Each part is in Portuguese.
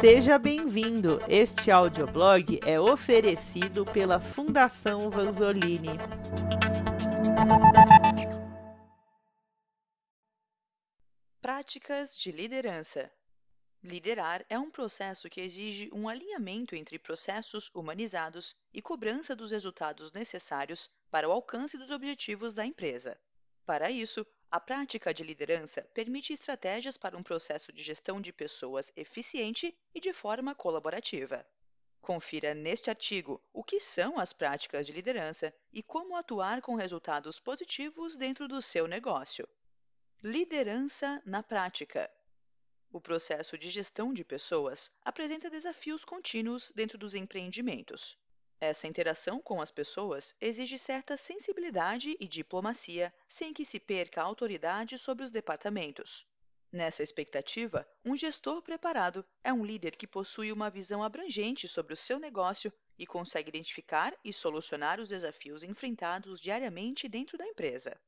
Seja bem-vindo! Este audioblog é oferecido pela Fundação Vanzolini. Práticas de liderança. Liderar é um processo que exige um alinhamento entre processos humanizados e cobrança dos resultados necessários para o alcance dos objetivos da empresa. Para isso, a prática de liderança permite estratégias para um processo de gestão de pessoas eficiente e de forma colaborativa. Confira neste artigo o que são as práticas de liderança e como atuar com resultados positivos dentro do seu negócio. Liderança na prática. O processo de gestão de pessoas apresenta desafios contínuos dentro dos empreendimentos. Essa interação com as pessoas exige certa sensibilidade e diplomacia, sem que se perca a autoridade sobre os departamentos. Nessa expectativa, um gestor preparado é um líder que possui uma visão abrangente sobre o seu negócio e consegue identificar e solucionar os desafios enfrentados diariamente dentro da empresa.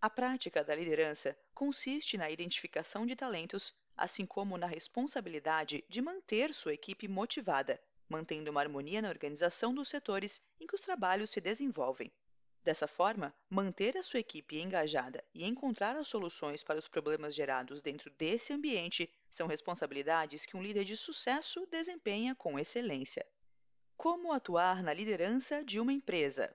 A prática da liderança consiste na identificação de talentos, assim como na responsabilidade de manter sua equipe motivada, mantendo uma harmonia na organização dos setores em que os trabalhos se desenvolvem. Dessa forma, manter a sua equipe engajada e encontrar as soluções para os problemas gerados dentro desse ambiente são responsabilidades que um líder de sucesso desempenha com excelência. Como atuar na liderança de uma empresa?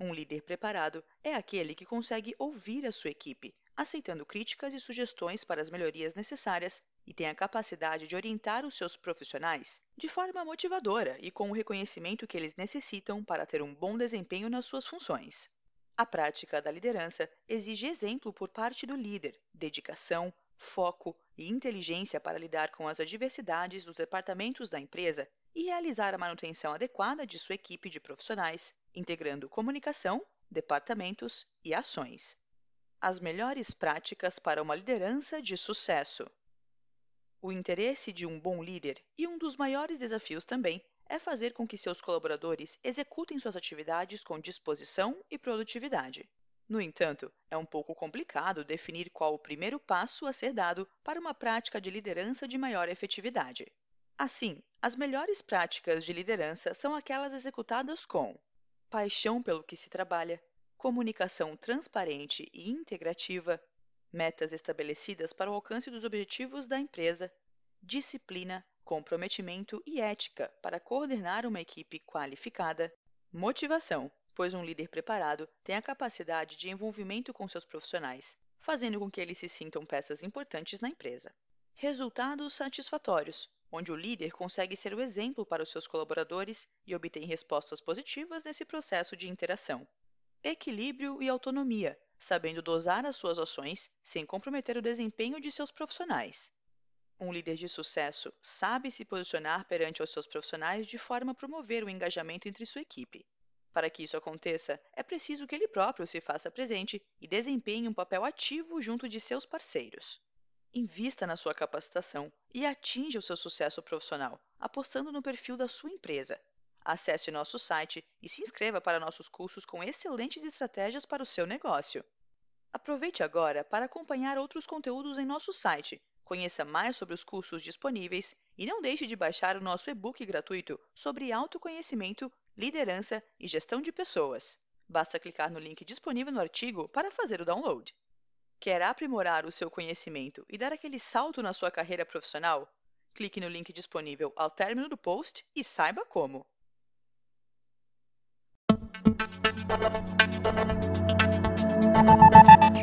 Um líder preparado é aquele que consegue ouvir a sua equipe, aceitando críticas e sugestões para as melhorias necessárias e tem a capacidade de orientar os seus profissionais de forma motivadora e com o reconhecimento que eles necessitam para ter um bom desempenho nas suas funções. A prática da liderança exige exemplo por parte do líder, dedicação, foco e inteligência para lidar com as adversidades dos departamentos da empresa e realizar a manutenção adequada de sua equipe de profissionais, integrando comunicação, departamentos e ações. As melhores práticas para uma liderança de sucesso. O interesse de um bom líder e um dos maiores desafios também é fazer com que seus colaboradores executem suas atividades com disposição e produtividade. No entanto, é um pouco complicado definir qual o primeiro passo a ser dado para uma prática de liderança de maior efetividade. Assim, as melhores práticas de liderança são aquelas executadas com paixão pelo que se trabalha, comunicação transparente e integrativa, metas estabelecidas para o alcance dos objetivos da empresa, disciplina, comprometimento e ética para coordenar uma equipe qualificada, motivação, pois um líder preparado tem a capacidade de envolvimento com seus profissionais, fazendo com que eles se sintam peças importantes na empresa. Resultados satisfatórios, onde o líder consegue ser o exemplo para os seus colaboradores e obtém respostas positivas nesse processo de interação. Equilíbrio e autonomia, sabendo dosar as suas ações sem comprometer o desempenho de seus profissionais. Um líder de sucesso sabe se posicionar perante os seus profissionais de forma a promover o engajamento entre sua equipe. Para que isso aconteça, é preciso que ele próprio se faça presente e desempenhe um papel ativo junto de seus parceiros. Invista na sua capacitação e atinja o seu sucesso profissional, apostando no perfil da sua empresa. Acesse nosso site e se inscreva para nossos cursos com excelentes estratégias para o seu negócio. Aproveite agora para acompanhar outros conteúdos em nosso site, conheça mais sobre os cursos disponíveis e não deixe de baixar o nosso e-book gratuito sobre autoconhecimento, liderança e gestão de pessoas. Basta clicar no link disponível no artigo para fazer o download. Quer aprimorar o seu conhecimento e dar aquele salto na sua carreira profissional? Clique no link disponível ao término do post e saiba como. Thank you.